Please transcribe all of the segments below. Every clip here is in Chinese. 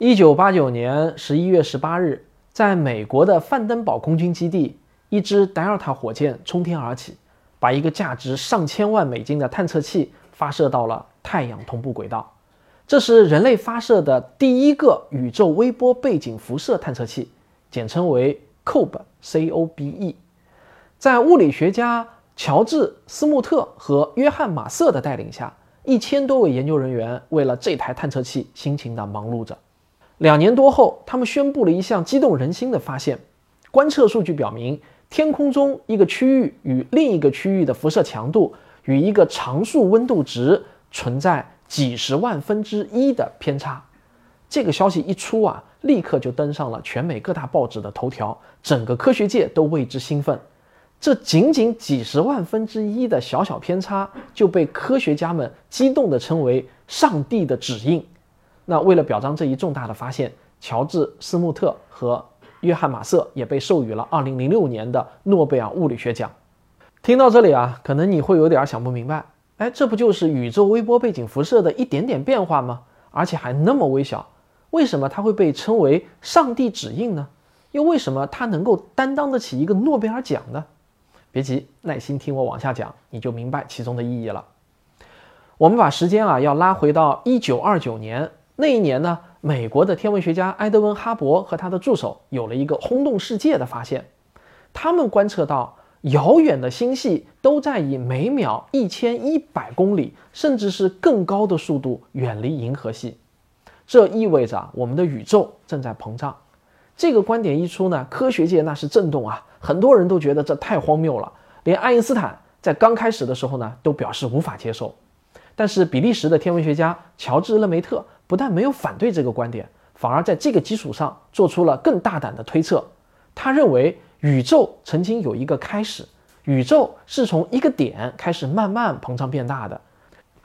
一九八九年十一月十八日，在美国的范登堡空军基地，一支 Delta 火箭冲天而起，把一个价值上千万美金的探测器发射到了太阳同步轨道。这是人类发射的第一个宇宙微波背景辐射探测器，简称为 COBE。在物理学家乔治·斯穆特和约翰·马瑟的带领下，一千多位研究人员为了这台探测器辛勤地忙碌着。两年多后，他们宣布了一项激动人心的发现：观测数据表明，天空中一个区域与另一个区域的辐射强度与一个常数温度值存在几十万分之一的偏差。这个消息一出啊，立刻就登上了全美各大报纸的头条，整个科学界都为之兴奋。这仅仅几十万分之一的小小偏差，就被科学家们激动地称为“上帝的指印”。那为了表彰这一重大的发现，乔治·斯穆特和约翰·马瑟也被授予了2006年的诺贝尔物理学奖。听到这里啊，可能你会有点想不明白，哎，这不就是宇宙微波背景辐射的一点点变化吗？而且还那么微小，为什么它会被称为“上帝指印”呢？又为什么它能够担当得起一个诺贝尔奖呢？别急，耐心听我往下讲，你就明白其中的意义了。我们把时间啊要拉回到1929年。那一年呢，美国的天文学家埃德温·哈勃和他的助手有了一个轰动世界的发现。他们观测到遥远的星系都在以每秒一千一百公里，甚至是更高的速度远离银河系。这意味着我们的宇宙正在膨胀。这个观点一出呢，科学界那是震动啊，很多人都觉得这太荒谬了，连爱因斯坦在刚开始的时候呢，都表示无法接受。但是比利时的天文学家乔治·勒梅特。不但没有反对这个观点，反而在这个基础上做出了更大胆的推测。他认为宇宙曾经有一个开始，宇宙是从一个点开始慢慢膨胀变大的。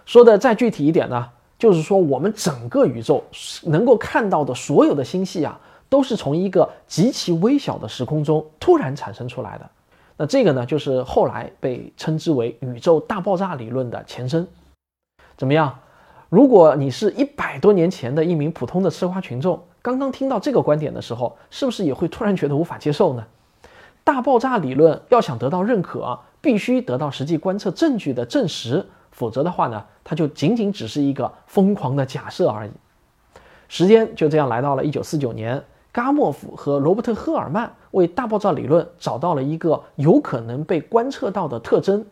说的再具体一点呢，就是说我们整个宇宙能够看到的所有的星系啊，都是从一个极其微小的时空中突然产生出来的。那这个呢，就是后来被称之为宇宙大爆炸理论的前身。怎么样？如果你是一百多年前的一名普通的吃瓜群众，刚刚听到这个观点的时候，是不是也会突然觉得无法接受呢？大爆炸理论要想得到认可，必须得到实际观测证据的证实，否则的话呢，它就仅仅只是一个疯狂的假设而已。时间就这样来到了一九四九年，嘎莫夫和罗伯特·赫尔曼为大爆炸理论找到了一个有可能被观测到的特征。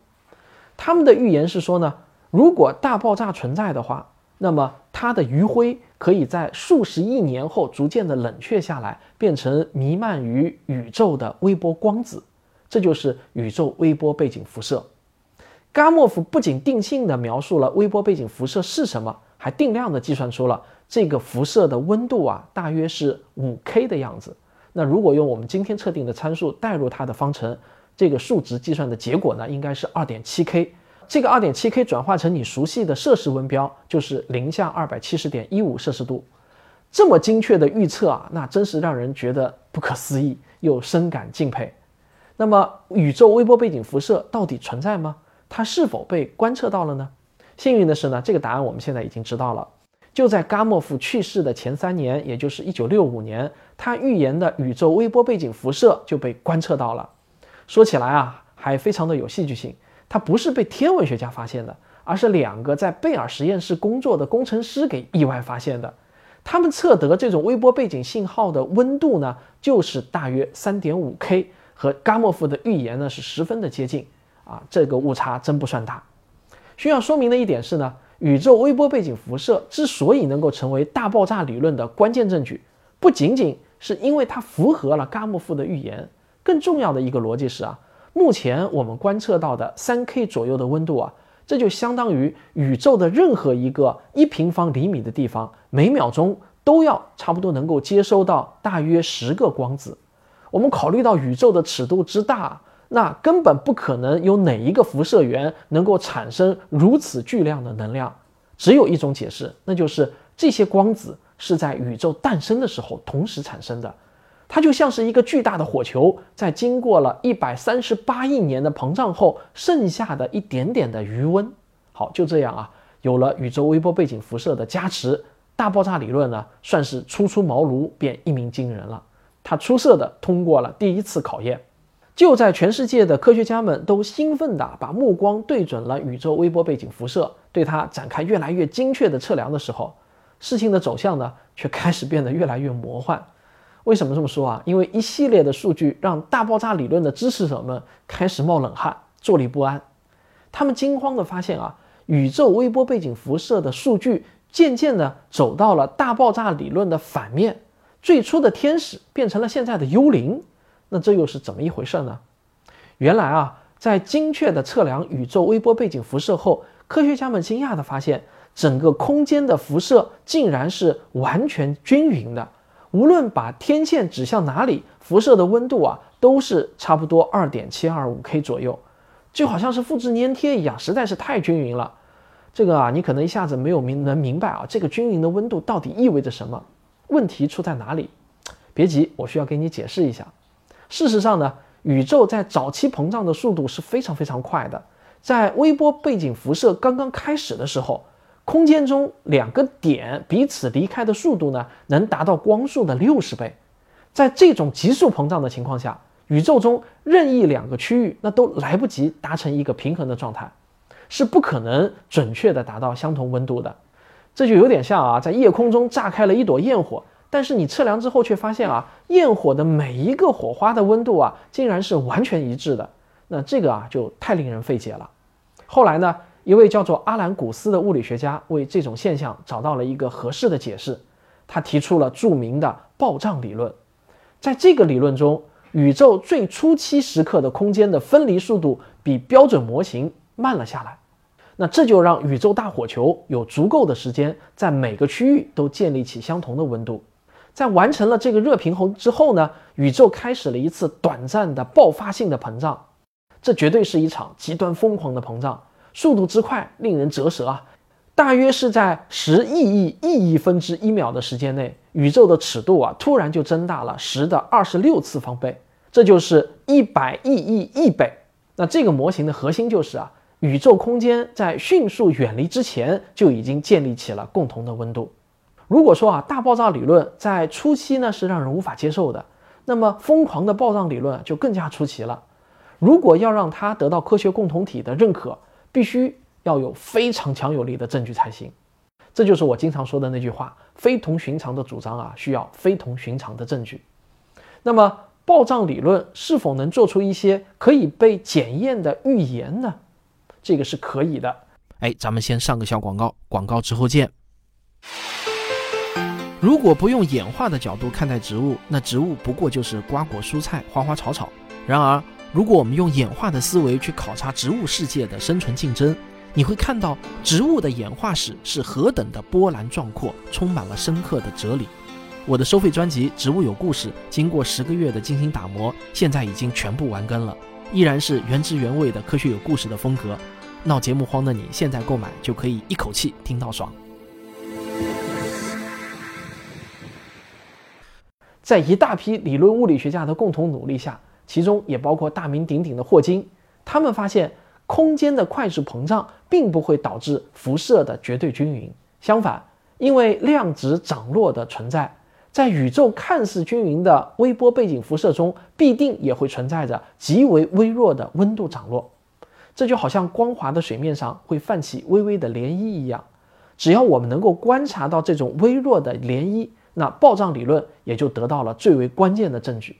他们的预言是说呢，如果大爆炸存在的话，那么它的余晖可以在数十亿年后逐渐的冷却下来，变成弥漫于宇宙的微波光子，这就是宇宙微波背景辐射。伽莫夫不仅定性的描述了微波背景辐射是什么，还定量的计算出了这个辐射的温度啊，大约是五 K 的样子。那如果用我们今天测定的参数代入它的方程，这个数值计算的结果呢，应该是二点七 K。这个二点七 K 转化成你熟悉的摄氏温标，就是零下二百七十点一五摄氏度。这么精确的预测啊，那真是让人觉得不可思议，又深感敬佩。那么，宇宙微波背景辐射到底存在吗？它是否被观测到了呢？幸运的是呢，这个答案我们现在已经知道了。就在伽莫夫去世的前三年，也就是一九六五年，他预言的宇宙微波背景辐射就被观测到了。说起来啊，还非常的有戏剧性。它不是被天文学家发现的，而是两个在贝尔实验室工作的工程师给意外发现的。他们测得这种微波背景信号的温度呢，就是大约三点五 K，和伽莫夫的预言呢是十分的接近啊，这个误差真不算大。需要说明的一点是呢，宇宙微波背景辐射之所以能够成为大爆炸理论的关键证据，不仅仅是因为它符合了伽莫夫的预言，更重要的一个逻辑是啊。目前我们观测到的三 K 左右的温度啊，这就相当于宇宙的任何一个一平方厘米的地方，每秒钟都要差不多能够接收到大约十个光子。我们考虑到宇宙的尺度之大，那根本不可能有哪一个辐射源能够产生如此巨量的能量。只有一种解释，那就是这些光子是在宇宙诞生的时候同时产生的。它就像是一个巨大的火球，在经过了一百三十八亿年的膨胀后，剩下的一点点的余温。好，就这样啊，有了宇宙微波背景辐射的加持，大爆炸理论呢，算是初出茅庐便一鸣惊人了。它出色的通过了第一次考验。就在全世界的科学家们都兴奋地把目光对准了宇宙微波背景辐射，对它展开越来越精确的测量的时候，事情的走向呢，却开始变得越来越魔幻。为什么这么说啊？因为一系列的数据让大爆炸理论的支持者们开始冒冷汗，坐立不安。他们惊慌地发现啊，宇宙微波背景辐射的数据渐渐地走到了大爆炸理论的反面，最初的天使变成了现在的幽灵。那这又是怎么一回事呢？原来啊，在精确的测量宇宙微波背景辐射后，科学家们惊讶地发现，整个空间的辐射竟然是完全均匀的。无论把天线指向哪里，辐射的温度啊都是差不多二点七二五 K 左右，就好像是复制粘贴一样，实在是太均匀了。这个啊，你可能一下子没有明能明白啊，这个均匀的温度到底意味着什么？问题出在哪里？别急，我需要给你解释一下。事实上呢，宇宙在早期膨胀的速度是非常非常快的。在微波背景辐射刚刚开始的时候，空间中两个点彼此离开的速度呢，能达到光速的六十倍。在这种急速膨胀的情况下，宇宙中任意两个区域那都来不及达成一个平衡的状态，是不可能准确的达到相同温度的。这就有点像啊，在夜空中炸开了一朵焰火。但是你测量之后却发现啊，焰火的每一个火花的温度啊，竟然是完全一致的。那这个啊，就太令人费解了。后来呢，一位叫做阿兰·古斯的物理学家为这种现象找到了一个合适的解释。他提出了著名的暴胀理论。在这个理论中，宇宙最初期时刻的空间的分离速度比标准模型慢了下来。那这就让宇宙大火球有足够的时间在每个区域都建立起相同的温度。在完成了这个热平衡之后呢，宇宙开始了一次短暂的爆发性的膨胀，这绝对是一场极端疯狂的膨胀，速度之快令人折舌啊！大约是在十亿亿亿亿分之一秒的时间内，宇宙的尺度啊突然就增大了十的二十六次方倍，这就是一百亿亿亿倍。那这个模型的核心就是啊，宇宙空间在迅速远离之前就已经建立起了共同的温度。如果说啊，大爆炸理论在初期呢是让人无法接受的，那么疯狂的暴胀理论就更加出奇了。如果要让它得到科学共同体的认可，必须要有非常强有力的证据才行。这就是我经常说的那句话：非同寻常的主张啊，需要非同寻常的证据。那么，暴胀理论是否能做出一些可以被检验的预言呢？这个是可以的。哎，咱们先上个小广告，广告之后见。如果不用演化的角度看待植物，那植物不过就是瓜果蔬菜、花花草草。然而，如果我们用演化的思维去考察植物世界的生存竞争，你会看到植物的演化史是何等的波澜壮阔，充满了深刻的哲理。我的收费专辑《植物有故事》经过十个月的精心打磨，现在已经全部完更了，依然是原汁原味的科学有故事的风格。闹节目荒的你，现在购买就可以一口气听到爽。在一大批理论物理学家的共同努力下，其中也包括大名鼎鼎的霍金，他们发现空间的快速膨胀并不会导致辐射的绝对均匀。相反，因为量子涨落的存在，在宇宙看似均匀的微波背景辐射中，必定也会存在着极为微弱的温度涨落。这就好像光滑的水面上会泛起微微的涟漪一样，只要我们能够观察到这种微弱的涟漪。那暴胀理论也就得到了最为关键的证据。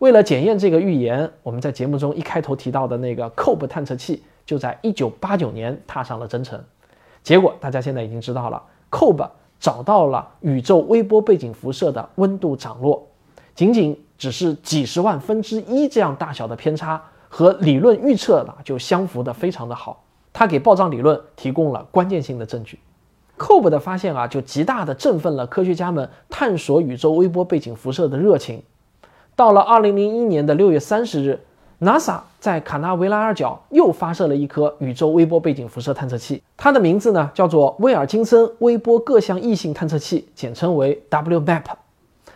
为了检验这个预言，我们在节目中一开头提到的那个 COBE 探测器就在1989年踏上了征程。结果大家现在已经知道了，COBE 找到了宇宙微波背景辐射的温度涨落，仅仅只是几十万分之一这样大小的偏差，和理论预测呢就相符的非常的好。它给暴胀理论提供了关键性的证据。COBE 的发现啊，就极大的振奋了科学家们探索宇宙微波背景辐射的热情。到了2001年的6月30日，NASA 在卡纳维拉尔角又发射了一颗宇宙微波背景辐射探测器，它的名字呢叫做威尔金森微波各项异性探测器，简称为 WMAP。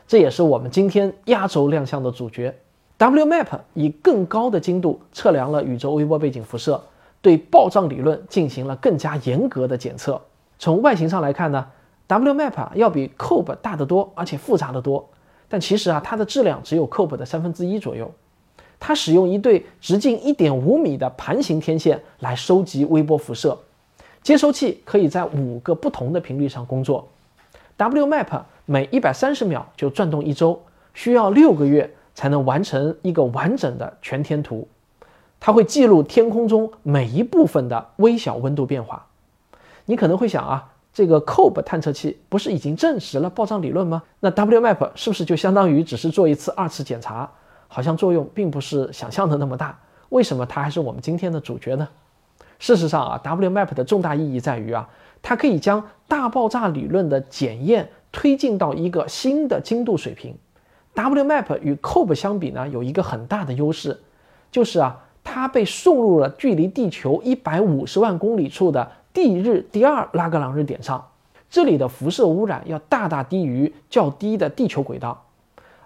这也是我们今天压轴亮相的主角。WMAP 以更高的精度测量了宇宙微波背景辐射，对暴胀理论进行了更加严格的检测。从外形上来看呢 WMAP 要比 COBE 大得多，而且复杂得多。但其实啊，它的质量只有 COP 的三分之一左右。它使用一对直径一点五米的盘形天线来收集微波辐射，接收器可以在五个不同的频率上工作。WMAP 每一百三十秒就转动一周，需要六个月才能完成一个完整的全天图。它会记录天空中每一部分的微小温度变化。你可能会想啊，这个 Cob 探测器不是已经证实了暴胀理论吗？那 WMAP 是不是就相当于只是做一次二次检查？好像作用并不是想象的那么大。为什么它还是我们今天的主角呢？事实上啊，WMAP 的重大意义在于啊，它可以将大爆炸理论的检验推进到一个新的精度水平。WMAP 与 Cob 相比呢，有一个很大的优势，就是啊。它被送入了距离地球一百五十万公里处的地日第二拉格朗日点上，这里的辐射污染要大大低于较低的地球轨道，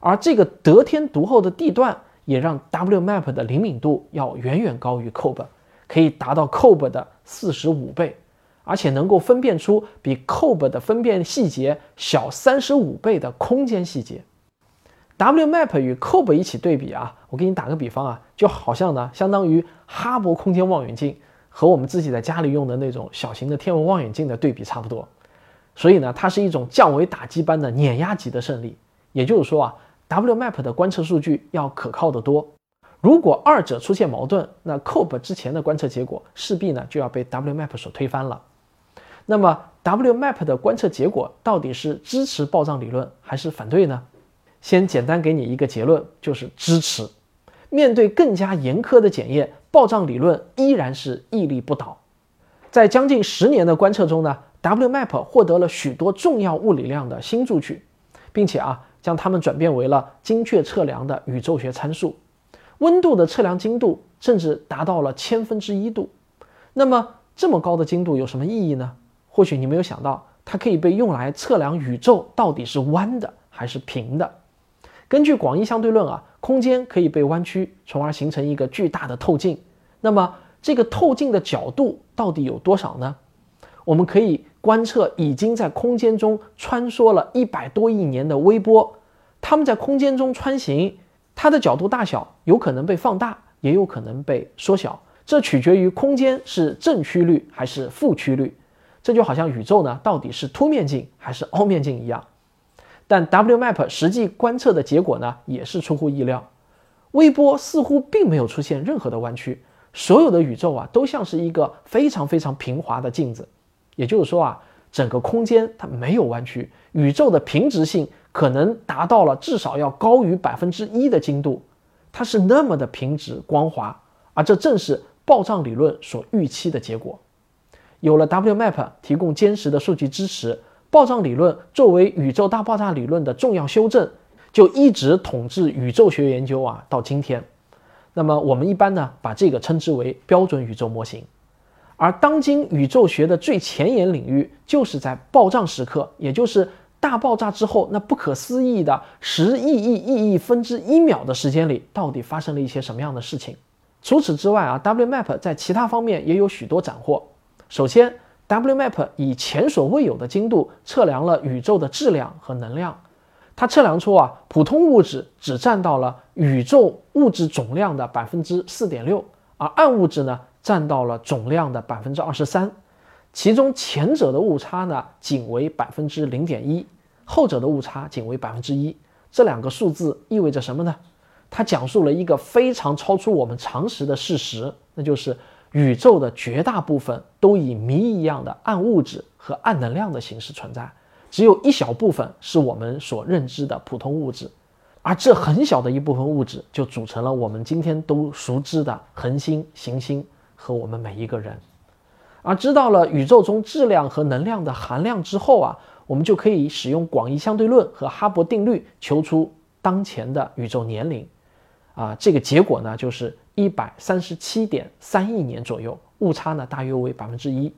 而这个得天独厚的地段也让 WMAP 的灵敏度要远远高于 COBE，可以达到 COBE 的四十五倍，而且能够分辨出比 COBE 的分辨细节小三十五倍的空间细节。WMAP 与 COBE 一起对比啊，我给你打个比方啊，就好像呢，相当于哈勃空间望远镜和我们自己在家里用的那种小型的天文望远镜的对比差不多。所以呢，它是一种降维打击般的碾压级的胜利。也就是说啊，WMAP 的观测数据要可靠得多。如果二者出现矛盾，那 COBE 之前的观测结果势必呢就要被 WMAP 所推翻了。那么 WMAP 的观测结果到底是支持暴胀理论还是反对呢？先简单给你一个结论，就是支持。面对更加严苛的检验，暴胀理论依然是屹立不倒。在将近十年的观测中呢，WMAP 获得了许多重要物理量的新数据，并且啊，将它们转变为了精确测量的宇宙学参数。温度的测量精度甚至达到了千分之一度。那么这么高的精度有什么意义呢？或许你没有想到，它可以被用来测量宇宙到底是弯的还是平的。根据广义相对论啊，空间可以被弯曲，从而形成一个巨大的透镜。那么这个透镜的角度到底有多少呢？我们可以观测已经在空间中穿梭了一百多亿年的微波，它们在空间中穿行，它的角度大小有可能被放大，也有可能被缩小，这取决于空间是正曲率还是负曲率。这就好像宇宙呢，到底是凸面镜还是凹面镜一样。但 WMAP 实际观测的结果呢，也是出乎意料，微波似乎并没有出现任何的弯曲，所有的宇宙啊都像是一个非常非常平滑的镜子，也就是说啊，整个空间它没有弯曲，宇宙的平直性可能达到了至少要高于百分之一的精度，它是那么的平直光滑，而这正是暴胀理论所预期的结果。有了 WMAP 提供坚实的数据支持。暴胀理论作为宇宙大爆炸理论的重要修正，就一直统治宇宙学研究啊，到今天。那么我们一般呢，把这个称之为标准宇宙模型。而当今宇宙学的最前沿领域，就是在暴胀时刻，也就是大爆炸之后那不可思议的十亿亿亿亿分之一秒的时间里，到底发生了一些什么样的事情？除此之外啊，WMAP 在其他方面也有许多斩获。首先，WMAP 以前所未有的精度测量了宇宙的质量和能量，它测量出啊，普通物质只占到了宇宙物质总量的百分之四点六，而暗物质呢占到了总量的百分之二十三，其中前者的误差呢仅为百分之零点一，后者的误差仅为百分之一。这两个数字意味着什么呢？它讲述了一个非常超出我们常识的事实，那就是。宇宙的绝大部分都以谜一样的暗物质和暗能量的形式存在，只有一小部分是我们所认知的普通物质，而这很小的一部分物质就组成了我们今天都熟知的恒星、行星和我们每一个人。而知道了宇宙中质量和能量的含量之后啊，我们就可以使用广义相对论和哈勃定律求出当前的宇宙年龄。啊，这个结果呢就是。一百三十七点三亿年左右，误差呢大约为百分之一。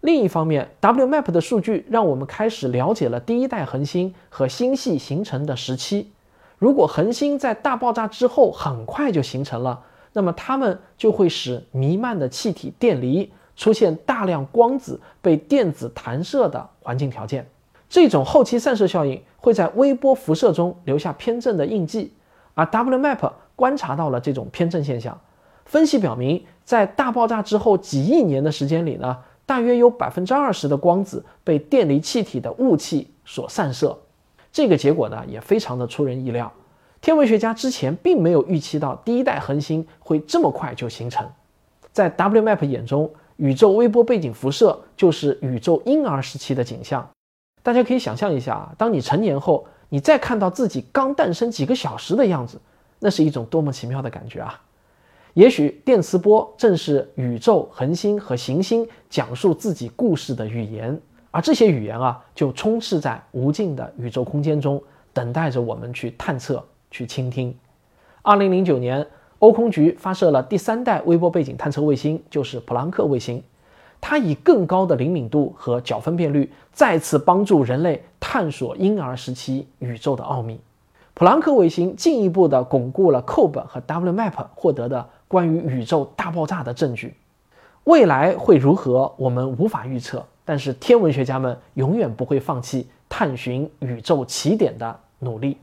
另一方面，WMAP 的数据让我们开始了解了第一代恒星和星系形成的时期。如果恒星在大爆炸之后很快就形成了，那么它们就会使弥漫的气体电离，出现大量光子被电子弹射的环境条件。这种后期散射效应会在微波辐射中留下偏振的印记，而 WMAP 观察到了这种偏振现象。分析表明，在大爆炸之后几亿年的时间里呢，大约有百分之二十的光子被电离气体的雾气所散射。这个结果呢，也非常的出人意料。天文学家之前并没有预期到第一代恒星会这么快就形成。在 WMAP 眼中，宇宙微波背景辐射就是宇宙婴儿时期的景象。大家可以想象一下啊，当你成年后，你再看到自己刚诞生几个小时的样子，那是一种多么奇妙的感觉啊！也许电磁波正是宇宙、恒星和行星讲述自己故事的语言，而这些语言啊，就充斥在无尽的宇宙空间中，等待着我们去探测、去倾听。二零零九年，欧空局发射了第三代微波背景探测卫星，就是普朗克卫星。它以更高的灵敏度和角分辨率，再次帮助人类探索婴儿时期宇宙的奥秘。普朗克卫星进一步的巩固了 COBE 和 WMAP 获得的。关于宇宙大爆炸的证据，未来会如何，我们无法预测。但是天文学家们永远不会放弃探寻宇宙起点的努力。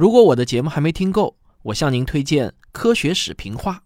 如果我的节目还没听够，我向您推荐《科学史评话》。